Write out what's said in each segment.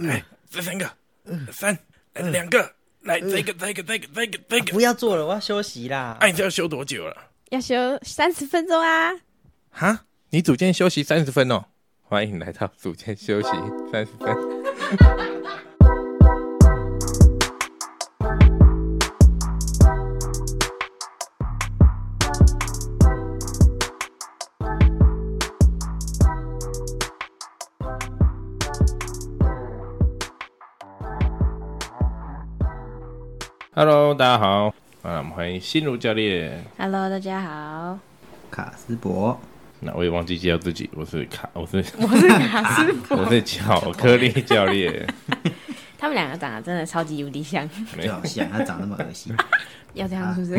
来，这三个，三，两个，来，这个，这个，这个，这个，这个，不要做了，我要休息啦。哎，你这要休多久了？要休三十分钟啊！哈，你组间休息三十分哦。欢迎来到组间休息三十分。Hello，大家好，啊，我们欢迎心如教练。Hello，大家好，卡斯伯，那我也忘记介绍自己，我是卡，我是 我是卡斯伯。我是巧克力教练。他们两个长得真的超级无敌像，没有像他长那么恶心，要这样是不是？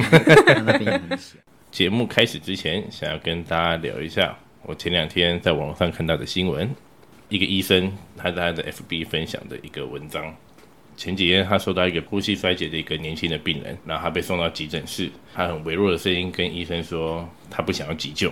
他那边也很像。节目开始之前，想要跟大家聊一下我前两天在网络上看到的新闻。一个医生他在他的 FB 分享的一个文章。前几天他收到一个呼吸衰竭的一个年轻的病人，然后他被送到急诊室，他很微弱的声音跟医生说他不想要急救，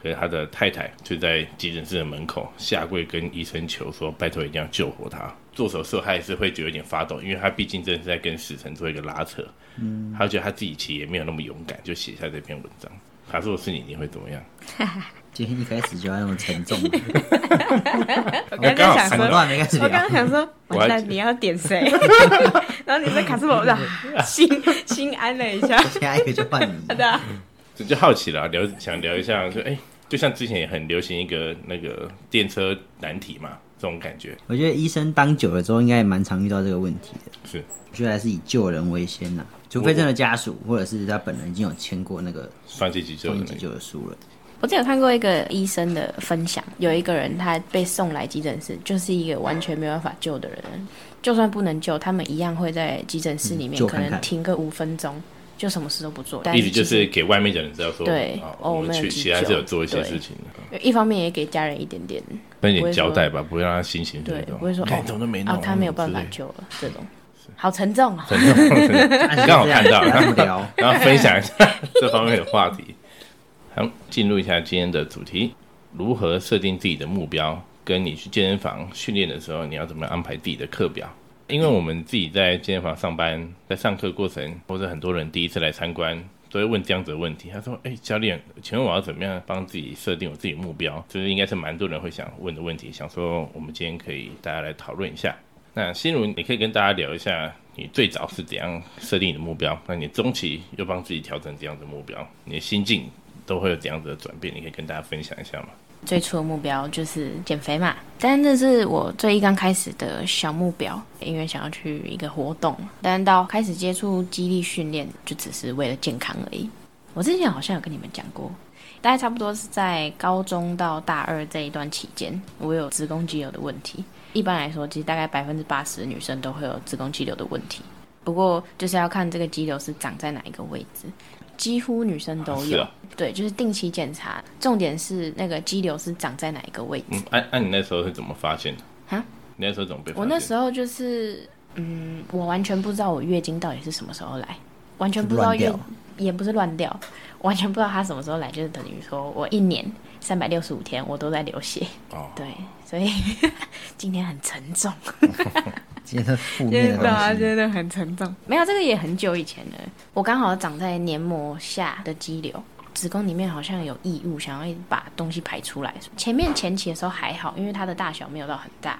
可是他的太太就在急诊室的门口下跪跟医生求说拜托一定要救活他。做手术他也是会觉得有点发抖，因为他毕竟真的是在跟死神做一个拉扯。嗯，他觉得他自己其实也没有那么勇敢，就写下这篇文章。他说我是你，你会怎么样？今天一开始就要那么沉重，我刚刚想很说，乱没开始我刚刚。想说，我还完蛋，你要点谁？然后你说卡斯伯，我心心安了一下。下一个就换你，对啊，这就好奇了，聊想聊一下，就哎、就像之前也很流行一个那个电车难题嘛，这种感觉。我觉得医生当久了之后，应该也蛮常遇到这个问题的。是。我觉得还是以救人为先呐，除非真的家属或者是他本人已经有签过那个放弃急救的书了。我之前有看过一个医生的分享，有一个人他被送来急诊室，就是一个完全没有办法救的人，就算不能救，他们一样会在急诊室里面可能停个五分钟，就什么事都不做。但意思就是给外面的人知道说，对哦哦我们去其实还是有做一些事情的，一方面也给家人一点点分一点交代吧，不会让他心情对不会说哦看怎么都没弄啊，他没有办法救了，这种好沉重啊。你刚好看到然后聊，然后分享一下这方面的话题。好，进入一下今天的主题：如何设定自己的目标，跟你去健身房训练的时候，你要怎么安排自己的课表？因为我们自己在健身房上班，在上课过程，或者很多人第一次来参观，都会问这样子的问题。他说：“哎、教练，请问我要怎么样帮自己设定我自己的目标？”就是应该是蛮多人会想问的问题。想说我们今天可以大家来讨论一下。那心如，你可以跟大家聊一下，你最早是怎样设定你的目标？那你中期又帮自己调整怎样的目标？你的心境都会有怎样子的转变？你可以跟大家分享一下吗？最初的目标就是减肥嘛，但这是我最一刚开始的小目标，因为想要去一个活动，但到开始接触肌力训练，就只是为了健康而已。我之前好像有跟你们讲过，大概差不多是在高中到大二这一段期间，我有子宫肌瘤的问题。一般来说，其实大概百分之八十的女生都会有子宫肌瘤的问题，不过就是要看这个肌瘤是长在哪一个位置。几乎女生都有，是啊对，就是定期检查，重点是那个肌瘤是长在哪一个位置。嗯，按、按、你那时候是怎么发现的？啊，你那时候怎么被？我那时候就是，嗯，我完全不知道我月经到底是什么时候来，完全不知道月，也不是乱掉，完全不知道它什么时候来，就是等于说我一年三百六十五天我都在流血，哦，对，所以 今天很沉重，今天是负面的 东西。真的很沉重。没有，这个也很久以前了，我刚好长在黏膜下的肌瘤。子宫里面好像有异物，想要把东西排出来。前面前期的时候还好，因为它的大小没有到很大。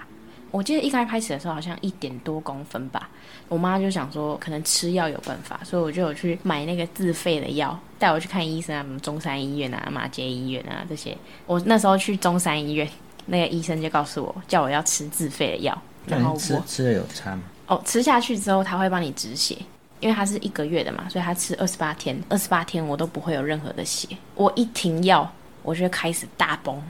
我记得一开始的时候好像一点多公分吧。我妈就想说，可能吃药有办法，所以我就有去买那个自费的药，带我去看医生啊，什么中山医院啊、马街医院啊这些。我那时候去中山医院，那个医生就告诉我，叫我要吃自费的药，然后我吃了有差吗？哦，吃下去之后他会帮你止血，因为它是一个月的嘛，所以他吃二十八天，二十八天我都不会有任何的血。我一停药，我就开始大崩，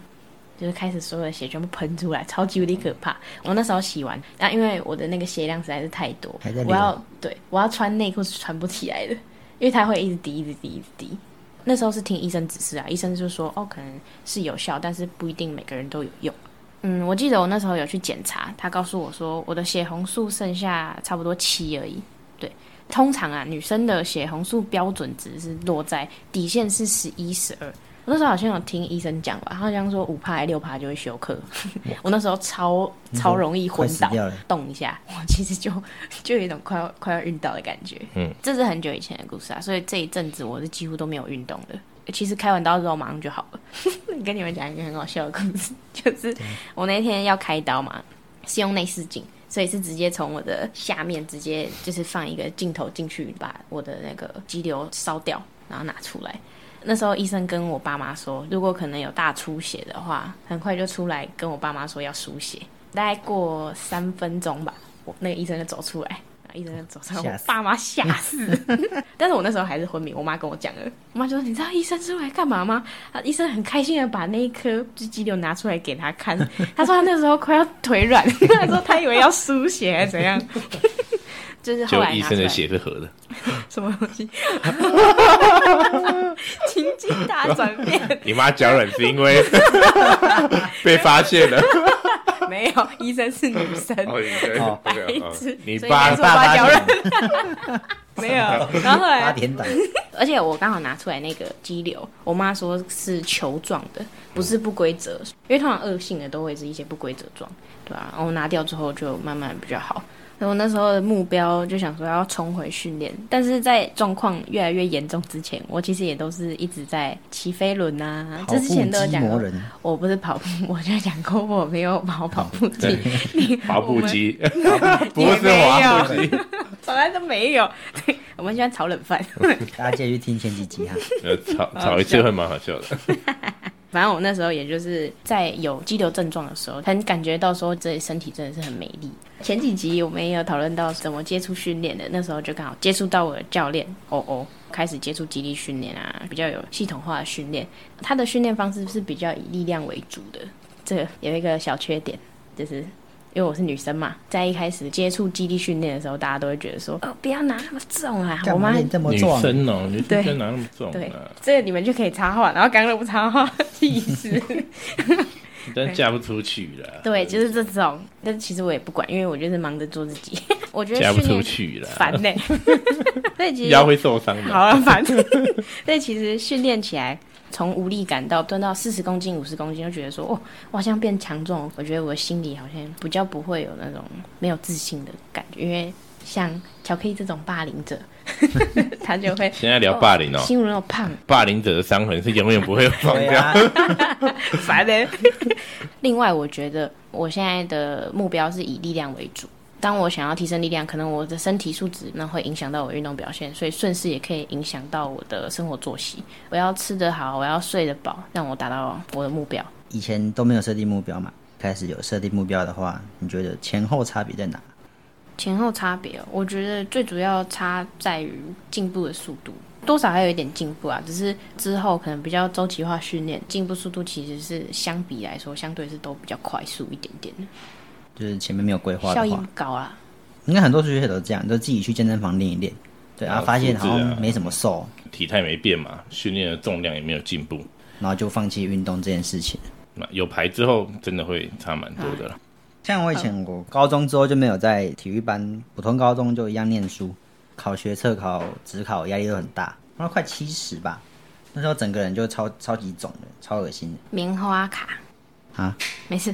就是开始所有的血全部喷出来，超级无敌可怕。我那时候洗完，那因为我的那个血量实在是太多我要对我要穿内裤是穿不起来的，因为它会一直滴，一直滴，一直滴。那时候是听医生指示啊，医生就说哦，可能是有效，但是不一定每个人都有用。嗯，我记得我那时候有去检查，他告诉我说我的血红素剩下差不多七而已。对，通常啊，女生的血红素标准值是落在底线是十一、十二，我那时候好像有听医生讲吧，他好像说五趴还六趴就会休克。我那时候超超容易昏倒动一下，我其实就就有一种快要快要晕倒的感觉。嗯，这是很久以前的故事啊，所以这一阵子我是几乎都没有运动的。其实开完刀之后马上就好了。跟你们讲一个很好笑的故事，就是我那天要开刀嘛，是用内视镜，所以是直接从我的下面直接就是放一个镜头进去，把我的那个肌瘤烧掉，然后拿出来。那时候医生跟我爸妈说，如果可能有大出血的话，很快就出来跟我爸妈说要输血。大概过三分钟吧，我那个医生就走出来，然后医生就走出来，我爸妈吓死。但是我那时候还是昏迷，我妈跟我讲了，我妈就说：“你知道医生出来干嘛吗？”啊，医生很开心的把那一颗肌瘤拿出来给他看，他说他那时候快要腿软，他说他以为要输血还是怎样。就是后就医生的血是合的，什么东西？情境大转变，你妈脚软是因为被发现了。没有，医生是女生，哦，你爸爸脚软，没有。然后后八来，点档，而且我刚好拿出来那个肌瘤，我妈说是球状的，不是不规则，因为通常恶性的都会是一些不规则状，对吧、然后我拿掉之后就慢慢比较好。所以我那时候的目标就想说要重回训练，但是在状况越来越严重之前，我其实也都是一直在骑飞轮啊，这之前都有讲过。跑步机魔人，我不是跑步，我就讲过我没有跑跑步机，你滑步机，不也是滑步机，从来都没有。对，我们喜欢炒冷饭。大家继续听前几集哈。呃，炒炒一次会蛮好笑的。反正我那时候也就是在有肌瘤症状的时候，很感觉到说自己身体真的是很美丽。前几集我们也有讨论到怎么接触训练的，那时候就刚好接触到我的教练哦哦，开始接触肌力训练啊，比较有系统化的训练。他的训练方式是比较以力量为主的，这个有一个小缺点，就是因为我是女生嘛，在一开始接触基地训练的时候，大家都会觉得说，哦，不要拿那么重啊，我妈这么女壮？生哦，女对生拿那么重对啊？，这个你们就可以插话，然后刚刚不插话，意思。但嫁不出去了。对，就是这种。但是其实我也不管，因为我就是忙着做自己。我觉得嫁不出去了，烦呢、所以其实腰会受伤的。好了，烦。所以其实训练起来，从无力感到蹲到四十公斤、五十公斤，就觉得说，哦，我好像变强壮。我觉得我心里好像比较不会有那种没有自信的感觉，因为像巧克力这种霸凌者，他就会现在聊霸凌哦，心如那么胖，霸凌者的伤痕是永远不会放掉。烦的。另外，我觉得我现在的目标是以力量为主。当我想要提升力量，可能我的身体素质那会影响到我运动表现，所以顺势也可以影响到我的生活作息。我要吃得好，我要睡得饱，让我达到我的目标。以前都没有设定目标嘛，开始有设定目标的话，你觉得前后差别在哪？前后差别哦，我觉得最主要差在于进步的速度，多少还有一点进步啊，只是之后可能比较周期化训练，进步速度其实是相比来说，相对是都比较快速一点点的，就是前面没有规划效益的话，高啊。应该很多数学者都这样，都自己去健身房练一练，对，啊然后发现好复制啊。像没什么瘦，体态没变嘛，训练的重量也没有进步。然后就放弃运动这件事情。那有牌之后，真的会差蛮多的了。像我以前我高中之后就没有在体育班，普通高中就一样念书，考学测考、职考压力都很大，然后快七十吧，那时候整个人就超超级肿的，超恶心的。棉花卡，啊！没事，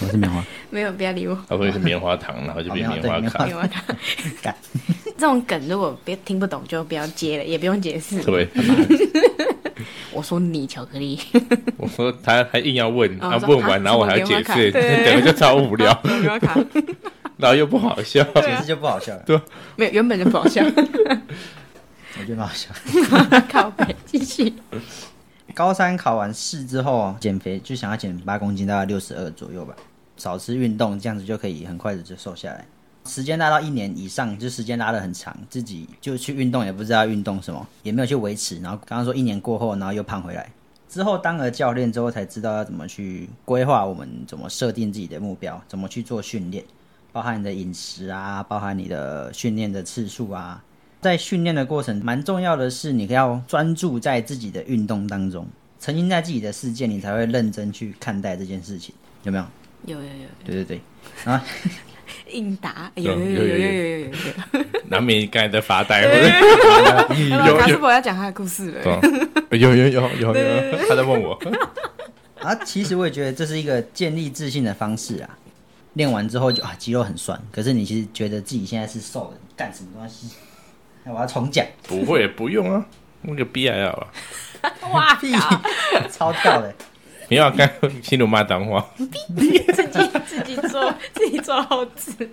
我是棉花，没有，不要理我。他会是棉花糖，然后就变哦棉花卡棉花。棉花卡，干这种梗如果别听不懂就不要接了，也不用解释。对，我说你巧克力，我说他还硬要问，哦他问完，然后我还要解释，棉花卡对整个就超无聊，棉花卡，然后又不好笑。解释就不好笑了，对没有，原本就不好笑。我觉得蛮好笑。靠北，继续。高三考完试之后，减肥就想要减八公斤，大概六十二左右吧。少吃运动，这样子就可以很快的就瘦下来。时间拉到一年以上，就时间拉得很长，自己就去运动，也不知道运动什么，也没有去维持。然后刚刚说一年过后，然后又胖回来。之后当了教练之后，才知道要怎么去规划我们怎么设定自己的目标，怎么去做训练，包含你的饮食啊，包含你的训练的次数啊，在训练的过程，蛮重要的是你要专注在自己的运动当中，沉浸在自己的世界，你才会认真去看待这件事情，有没有？有有有，对对对，啊，应答，有有有有有有有有有有。难免刚才在发呆，有卡斯有伯要讲他的故事了。有有有有有有，他在问我，啊，其实我也觉得这是一个建立自信的方式啊。练完之后就啊肌肉很酸，可是你其实觉得自己现在是瘦的，干什么东西？那我要重讲，不会不用啊，那个 B I 好了，哇，屁，超跳的。你要看新鲁骂脏话，自己自己做 自己做好吃。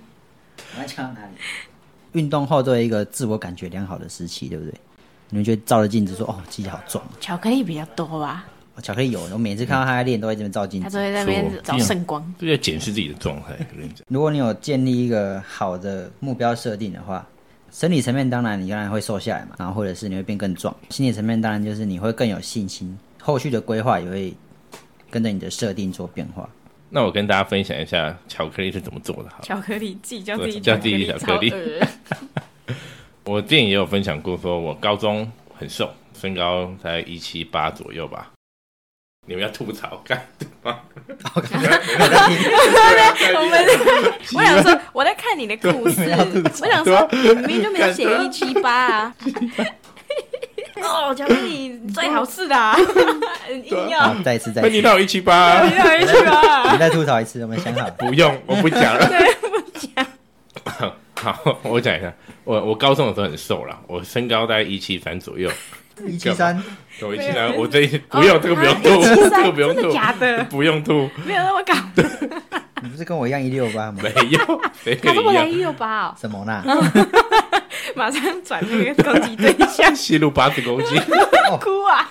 我要讲到哪里？运动后都有一个自我感觉良好的时期，对不对？你们觉得照着镜子说，哦，自己好壮。巧克力比较多吧，哦巧克力有，我每次看到他在练，都会这边照镜子。他都会在那边找圣光。这在检视自己的状态。如果你有建立一个好的目标设定的话，生理层面当然你当然会瘦下来嘛，然后或者是你会变更壮。心理层面当然就是你会更有信心，后续的规划也会跟着你的设定做变化。那我跟大家分享一下巧克力是怎么做的。哈，巧克力自己叫自己叫自己巧克力 我之前也有分享过，说我高中很瘦，身高在一七八左右吧。你们要吐槽干对吗？我们我想说我在看你的故事，我想说你明明就没有写一七八啊。哦，奖励你最好是的啊，硬要好，再一次，再一次，那我一七八，你到一七八，你再吐槽一次，我们想好了。不用，我不讲了。对，不讲。好，我讲一下，我我高中的时候很瘦啦，我身高大概一七三左右。一七三，我一七三，我这不用这个不用吐，这个不用吐，假的？不用吐，没有那么高，你不是跟我一样一六八吗？没有，谁跟可是你一样？一六八哦，什么啦？马上转那个攻击对象，吸入八十公斤。哭啊！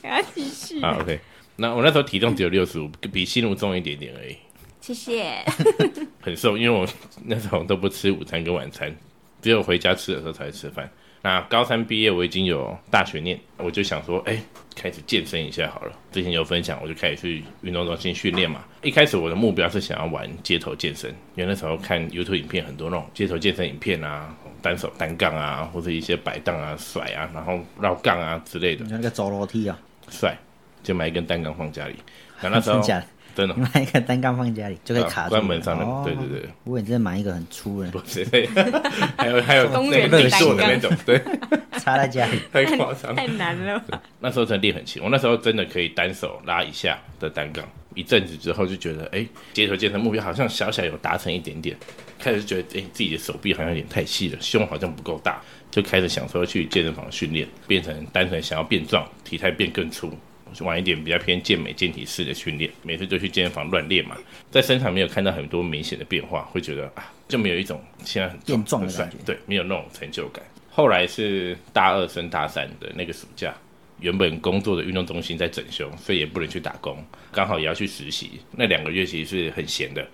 给他继续，好，OK。那我那时候体重只有六十五，比西路重一点点而已，谢谢。很瘦，因为我那时候都不吃午餐跟晚餐，只有回家吃的时候才会吃饭。那高三毕业，我已经有大学念，我就想说，哎、开始健身一下好了。之前有分享，我就开始去运动中心训练嘛。一开始我的目标是想要玩街头健身，因为那时候看 YouTube 影片很多那种街头健身影片啊，单手单杠啊，或者一些摆荡啊、甩啊，然后绕杠啊之类的那个走楼梯啊？帅，就买一根单杠放家里。那那时候 真的？买一个单杠放家里就可以卡住啊关门上的哦对对对。我以为你真的买一个很粗的，不 是，还有还有公那个自己园单杠做的那种，对，插在家里。太夸张。太难了，那时候真的练很勤，我那时候真的可以单手拉一下的单杠。一阵子之后就觉得，哎、街头健身目标好像小小有达成一点点，开始觉得，哎、自己的手臂好像有点太细了，胸好像不够大，就开始想说去健身房训练，变成单纯想要变壮，体态变更粗。玩一点比较偏健美健体式的训练，每次就去健身房乱练嘛，在身上没有看到很多明显的变化，会觉得啊，就没有一种现在很变壮的感觉对，没有那种成就感。后来是大二升大三的那个暑假，原本工作的运动中心在整修，所以也不能去打工，刚好也要去实习。那两个月其实是很闲的，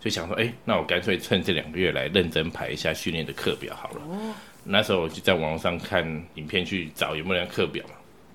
就想说，哎、那我干脆趁这两个月来认真排一下训练的课表好了。那时候我就在网络上看影片去找有没有人家课表嘛。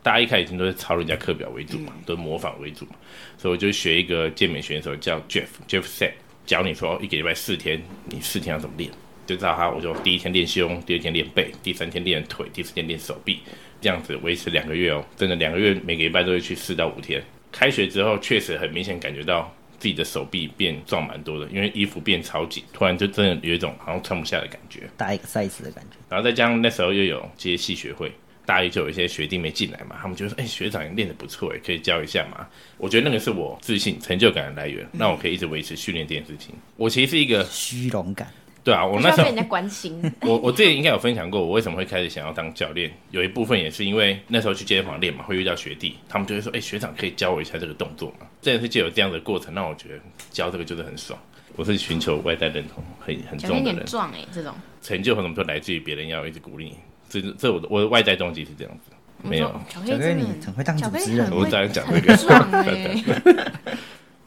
大家一开始都是抄人家课表为主嘛，都是模仿为主嘛，所以我就学一个健美选手叫 Jeff Jeff Set，教你说一个礼拜四天，你四天要怎么练，就知道他，我就第一天练胸，第二天练背，第三天练腿，第四天练手臂，这样子维持两个月哦，真的两个月每个礼拜都会去四到五天。开学之后，确实很明显感觉到自己的手臂变壮蛮多的，因为衣服变超紧，突然就真的有一种好像穿不下的感觉。大一个 size 的感觉。然后再加上那时候又有接戏学会，大一就有一些学弟妹进来嘛，他们就说：“哎、学长练得不错，哎，可以教一下嘛。”我觉得那个是我自信、成就感的来源，那我可以一直维持训练这件事情。我其实是一个，虚荣感，对啊，我那时候被人家关心。我我之前应该有分享过，我为什么会开始想要当教练，有一部分也是因为那时候去健身房练嘛，会遇到学弟，他们就会说：“哎、学长可以教我一下这个动作嘛？”真的是就有这样的过程，让我觉得教这个就是很爽。我是寻求外在认同很很重的人，点壮哎，这种成就很多都来自于别人要一直鼓励你，这这我的我的外在动机是这样子，没有。巧克小哥你力真的很很会当主持人，我会当然讲这个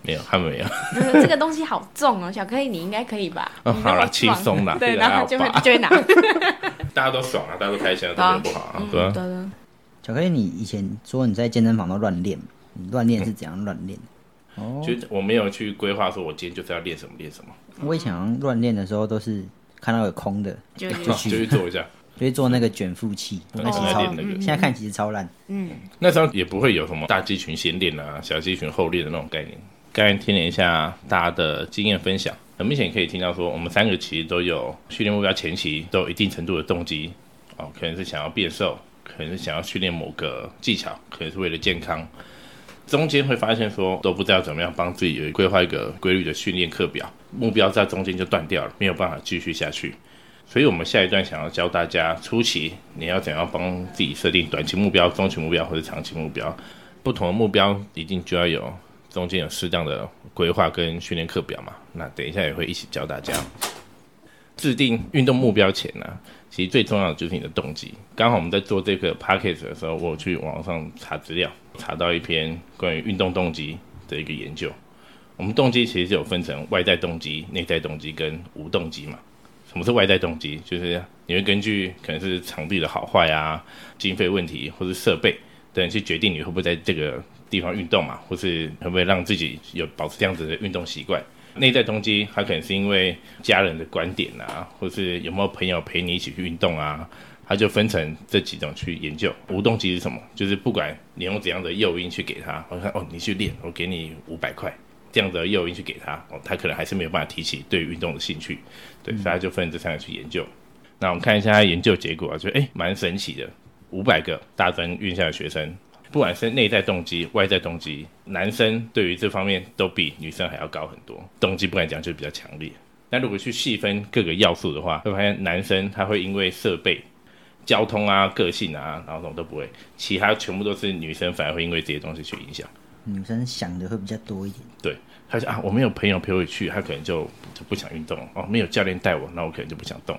没有，他们没有。这个东西好重哦，巧克力你应该可以吧？哦好啦你那么壮轻松啦 对，然后就会就会拿，大家都爽啊，大家都开心啊，都没有不好啊，对啊。对对，巧克力，你以前说你在健身房都乱练嘛，你乱练是怎样乱练的？哦，就我没有去规划说我今天就是要练什么练什么，我以前好像乱练的时候都是看到有空的就哦就去做一下。就会做那个卷腹器，那其实超在练那个现在看其实超烂。嗯那时候也不会有什么大肌群先练啊，小肌群后练的那种概念。刚才听了一下大家的经验分享，很很明显可以听到说，我们三个其实都有训练目标前期都有一定程度的动机，哦，可能是想要变瘦，可能是想要训练某个技巧，可能是为了健康。中间会发现说都不知道怎么样帮自己有规划一个规律的训练课表，目标在中间就断掉了，没有办法继续下去。所以，我们下一段想要教大家，初期你要怎样帮自己设定短期目标、中期目标或者长期目标。不同的目标一定就要有中间有适当的规划跟训练课表嘛。那等一下也会一起教大家制定运动目标前呢，其实最重要的就是你的动机。刚好我们在做这个 p a c k a g e 的时候，我去网上查资料，查到一篇关于运动动机的一个研究。我们动机其实有分成外在动机、内在动机跟无动机嘛。什么是外在动机？就是你会根据可能是场地的好坏啊、经费问题或是设备等去决定你会不会在这个地方运动嘛，或是会不会让自己有保持这样子的运动习惯。内在动机，它可能是因为家人的观点啊，或是有没有朋友陪你一起去运动啊，它就分成这几种去研究。无动机是什么？就是不管你用怎样的诱因去给他，我看哦，你去练，我给你五百块。这样的诱因去给他，哦，他可能还是没有办法提起对运动的兴趣，对，所以他就分这三个去研究。那我们看一下他研究结果啊，就哎蛮神奇的，五百个大专院校的学生，不管是内在动机、外在动机，男生对于这方面都比女生还要高很多。动机不敢讲，就比较强烈。那如果去细分各个要素的话，会发现男生他会因为设备、交通啊、个性啊，然后什么都不会，其他全部都是女生反而会因为这些东西去影响。女生想的会比较多一点。对，她说啊，我没有朋友陪我去，他可能就就不想运动哦。没有教练带我，那我可能就不想动。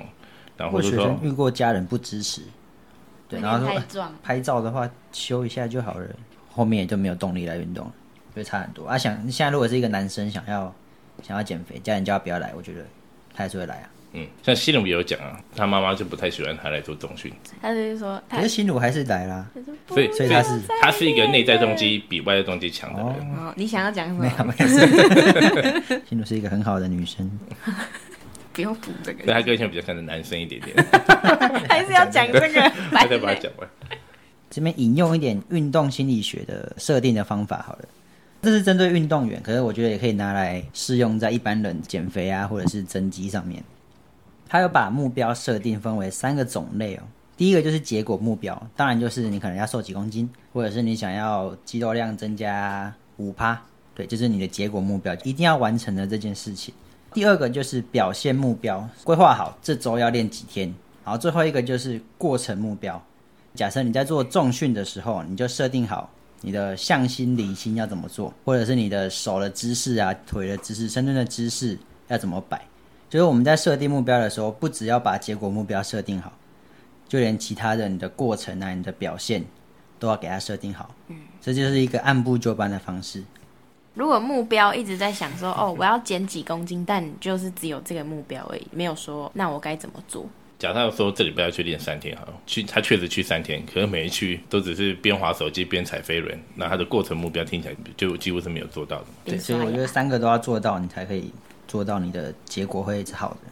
然后学生遇过家人不支持，对，然后说拍照的话修一下就好了，后面也就没有动力来运动了，会差很多。啊，想现在如果是一个男生想要想要减肥，家人叫他不要来，我觉得他还是会来啊。嗯，像西鲁也有讲啊，他妈妈就不太喜欢他来做重训。他就是说，可是新鲁还是来啦，所以所以他是他是一个内在动机比外在动机强的人。哦，你想要讲什么？没有没有，新鲁是一个很好的女生，不用补这个。对他个性比较像是男生一点点，还是要讲这个，他再把它讲完。这边引用一点运动心理学的设定的方法好了，这是针对运动员，可是我觉得也可以拿来适用在一般人减肥啊或者是增肌上面。他有把目标设定分为三个种类哦。第一个就是结果目标，当然就是你可能要瘦几公斤，或者是你想要肌肉量增加五趴，对，就是你的结果目标，一定要完成的这件事情。第二个就是表现目标，规划好这周要练几天。然后最后一个就是过程目标。假设你在做重训的时候，你就设定好你的向心离心要怎么做，或者是你的手的姿势啊、腿的姿势、深蹲的姿势要怎么摆。所以我们在设定目标的时候，不只要把结果目标设定好，就连其他的你的过程啊、你的表现，都要给它设定好。嗯，这就是一个按部就班的方式。如果目标一直在想说，哦，我要减几公斤，但就是只有这个目标而已，没有说那我该怎么做。假设说这里不要去练三天哈，去他确实去三天，可是每一去都只是边划手机边踩飞轮，那他的过程目标听起来就几乎是没有做到的。对，所以我觉得三个都要做到，你才可以。做到你的结果会好的。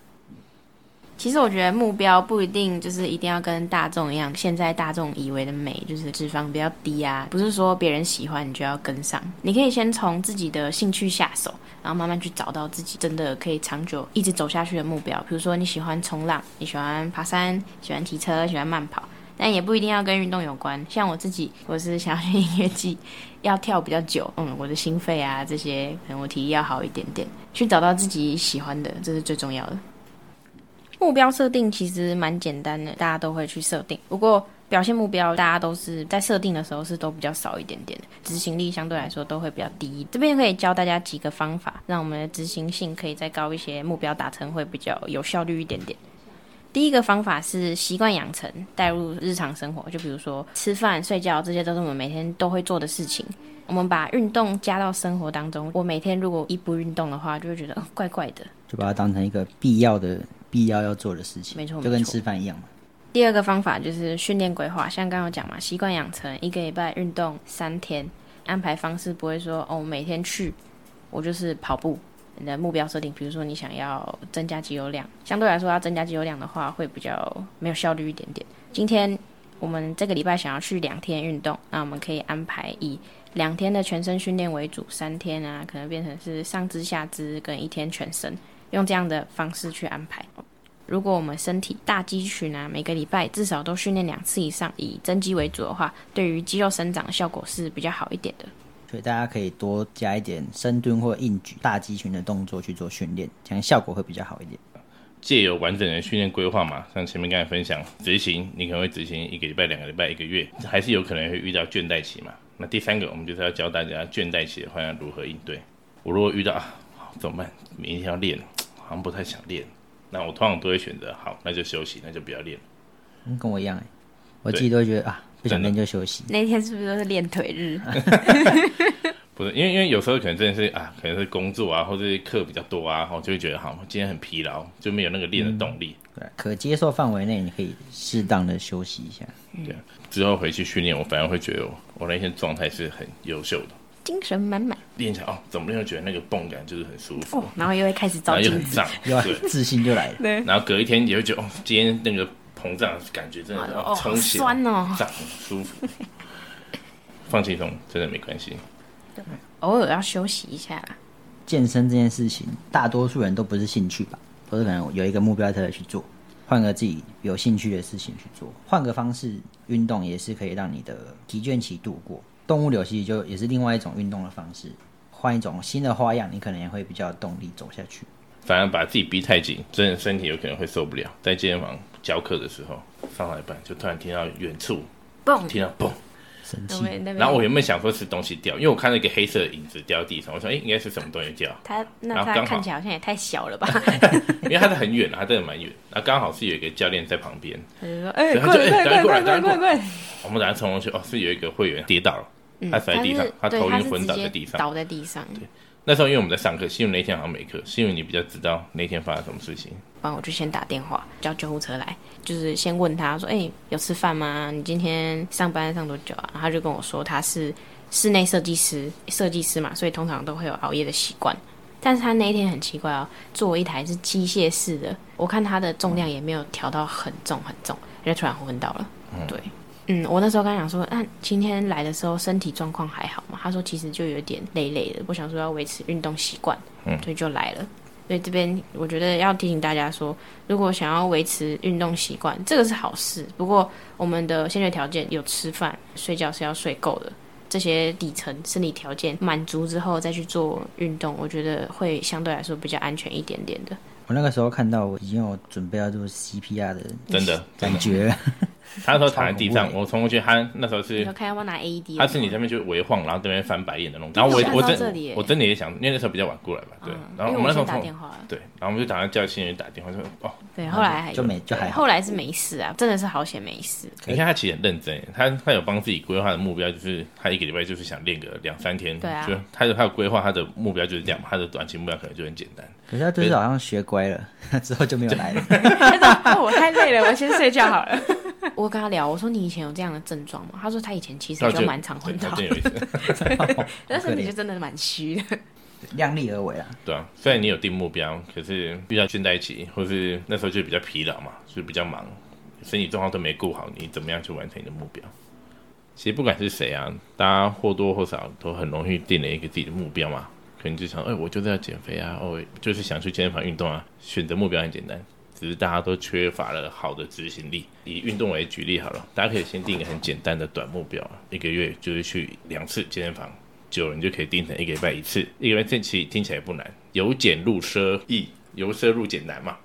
其实我觉得目标不一定就是一定要跟大众一样，现在大众以为的美就是脂肪比较低啊，不是说别人喜欢你就要跟上。你可以先从自己的兴趣下手，然后慢慢去找到自己真的可以长久一直走下去的目标。比如说你喜欢冲浪，你喜欢爬山，喜欢骑车，喜欢慢跑。但也不一定要跟运动有关，像我自己，我是想要学音乐季，要跳比较久，嗯，我的心肺啊这些，可能我体力要好一点点，去找到自己喜欢的，这是最重要的。目标设定其实蛮简单的，大家都会去设定。不过表现目标，大家都是在设定的时候是都比较少一点点的，执行力相对来说都会比较低。这边可以教大家几个方法，让我们的执行性可以再高一些，目标达成会比较有效率一点点。第一个方法是习惯养成，带入日常生活。就比如说吃饭、睡觉，这些都是我们每天都会做的事情。我们把运动加到生活当中。我每天如果一不运动的话，就会觉得怪怪的。就把它当成一个必要的、必要要做的事情。没错，就跟吃饭一样嘛。第二个方法就是训练规划，像刚刚讲嘛，习惯养成，一个礼拜运动三天，安排方式不会说哦，每天去，我就是跑步。你的目标设定，比如说你想要增加肌肉量，相对来说要增加肌肉量的话，会比较没有效率一点点。今天我们这个礼拜想要去两天运动，那我们可以安排以两天的全身训练为主，三天啊可能变成是上肢、下肢跟一天全身，用这样的方式去安排。如果我们身体大肌群啊，每个礼拜至少都训练两次以上，以增肌为主的话，对于肌肉生长的效果是比较好一点的。所以大家可以多加一点深蹲或硬举大肌群的动作去做训练，这样效果会比较好一点。借由完整的训练规划嘛，像前面刚才分享，执行你可能会执行一个礼拜、两个礼拜、一个月，还是有可能会遇到倦怠期嘛。那第三个，我们就是要教大家倦怠期的话要如何应对。我如果遇到啊，怎么办？明天要练，好像不太想练。那我通常都会选择好，那就休息，那就不要练。嗯，跟我一样哎，我自己都会觉得啊，不想练就休息。那天是不是都是练腿日？不是，因为因为有时候可能真的是啊，可能是工作啊，或者是课比较多啊，我就会觉得好，今天很疲劳，就没有那个练的动力。对，可接受范围内，你可以适当的休息一下。对，之后回去训练，我反而会觉得我我那天状态是很优秀的。精神满满，练起来哦，怎么又觉得那个泵感就是很舒服，然后又会开始照镜子，对，自信就来了。对，然后隔一天也会觉得哦，今天那个膨胀感觉真的哦，撑起来，酸哦，胀舒服。放轻松真的没关系，对，偶尔要休息一下。健身这件事情，大多数人都不是兴趣吧，都是可能有一个目标特别去做，换个自己有兴趣的事情去做，换个方式运动也是可以让你的疲倦期度过。动物流其实就也是另外一种运动的方式，换一种新的花样，你可能也会比较有动力走下去。反而把自己逼太紧，真的身体有可能会受不了。在健身房教课的时候，上来半就突然听到远处嘣，听到嘣。生气，然后我原本想说是东西掉，因为我看到一个黑色的影子掉地上，我说哎，应该是什么东西掉。它那它看起来好像也太小了吧？因为它是很远它真的蛮远。然后刚好是有一个教练在旁边，他就说哎，快快快快快快！我们等下冲过去，哦，是有一个会员跌倒了。他摔在地上，他头晕昏倒在地上，倒在地上。对，那时候因为我们在上课，新闻那天好像没课，新闻你比较知道那天发生什么事情。帮我就先打电话叫救护车来，就是先问他说：“哎，有吃饭吗？你今天上班上多久啊？”然后他就跟我说他是室内设计师，设计师嘛，所以通常都会有熬夜的习惯。但是他那一天很奇怪哦，做一台是机械式的，我看他的重量也没有调到很重很重，就突然昏倒了。对。嗯，我那时候刚想说，那今天来的时候身体状况还好嘛？他说其实就有点累累的，我想说要维持运动习惯，嗯所以就来了。所以这边我觉得要提醒大家说，如果想要维持运动习惯，这个是好事。不过我们的先决条件有吃饭、睡觉是要睡够的，这些底层生理条件满足之后再去做运动，我觉得会相对来说比较安全一点点的。我那个时候看到我已经有准备要做 CPR 的，真的感觉。他那时候躺在地上，我冲过去，他那时候是看要不要拿 AED，他是你这边就微晃，然后这边翻白眼的那种。然后我我真我真的也想，因为那时候比较晚过来吧，对。然后我们那时候打电话，对，然后我们就打算叫新人打电话说哦。对，后来就没就还后来是没事啊，真的是好险没事。你看他其实很认真，他他有帮自己规划的目标，就是他一个礼拜就是想练个两三天。对啊，就他有他有规划他的目标就是这样嘛，他的短期目标可能就很简单。可是他就是好像学乖了，之后就没有来了。我太累了，我先睡觉好了。我跟他聊，我说你以前有这样的症状吗？他说他以前其实就蛮常昏倒，但是你就真的蛮虚的。量力而为啊。对啊，虽然你有定目标，可是遇到倦怠期，或是那时候就比较疲劳嘛，就比较忙，身体状况都没顾好，你怎么样去完成你的目标？其实不管是谁啊，大家或多或少都很容易定了一个自己的目标嘛，可能就想，哎，我就是要减肥啊，哦，就是想去健身房运动啊，选择目标很简单。只是大家都缺乏了好的执行力。以运动为举例好了，大家可以先定一个很简单的短目标，一个月就是去两次健身房，久了你就可以定成一个礼拜一次。一个礼拜这其实听起来不难，由俭入奢易，由奢入俭难嘛。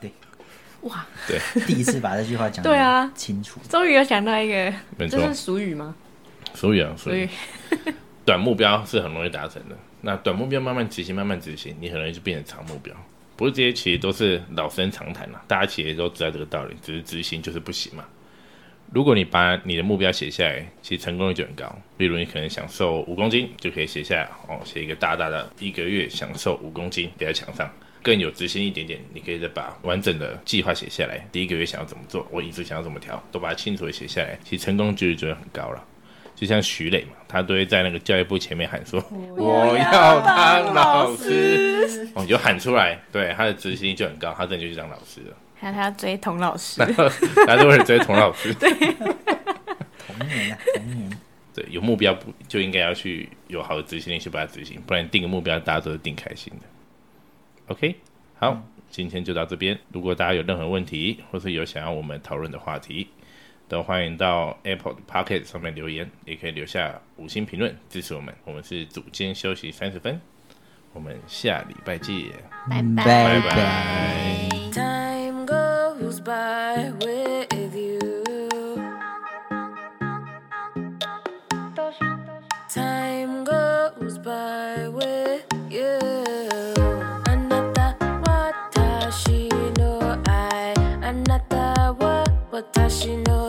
对，哇，对，第一次把这句话讲对啊清楚，终于有想到一个，这是俗语吗？俗语啊，俗语。短目标是很容易达成的，那短目标慢慢执行，慢慢执行，你很容易就变成长目标。不过这些其实都是老生常谈了，大家其实都知道这个道理，只是执行就是不行嘛。如果你把你的目标写下来，其实成功率就很高。例如你可能想瘦五公斤，就可以写下来哦，写一个大大的一个月想瘦五公斤，贴在墙上。更有执行一点点，你可以再把完整的计划写下来。第一个月想要怎么做，我饮食想要怎么调，都把它清楚的写下来，其实成功几率就会很高了。就像徐磊嘛，他都会在那个教育部前面喊说：“ 我要当老师。”哦，就喊出来，对他的执行力就很高，他真的就去当老师了。还有他要追童老师，大家都会追童老师。对，童年啊，童年。对，有目标不就应该要去有好的执行力去把它执行，不然定个目标大家都是定开心的。OK，好，今天就到这边。如果大家有任何问题，或是有想要我们讨论的话题，都欢迎到 Apple 的 Pocket 上面留言，也可以留下五星评论支持我们。我们是组间休息三十分，我们下礼拜见。拜拜拜拜。 Time goes by with you. Time goes by with you. あなた私の愛あなたは私の人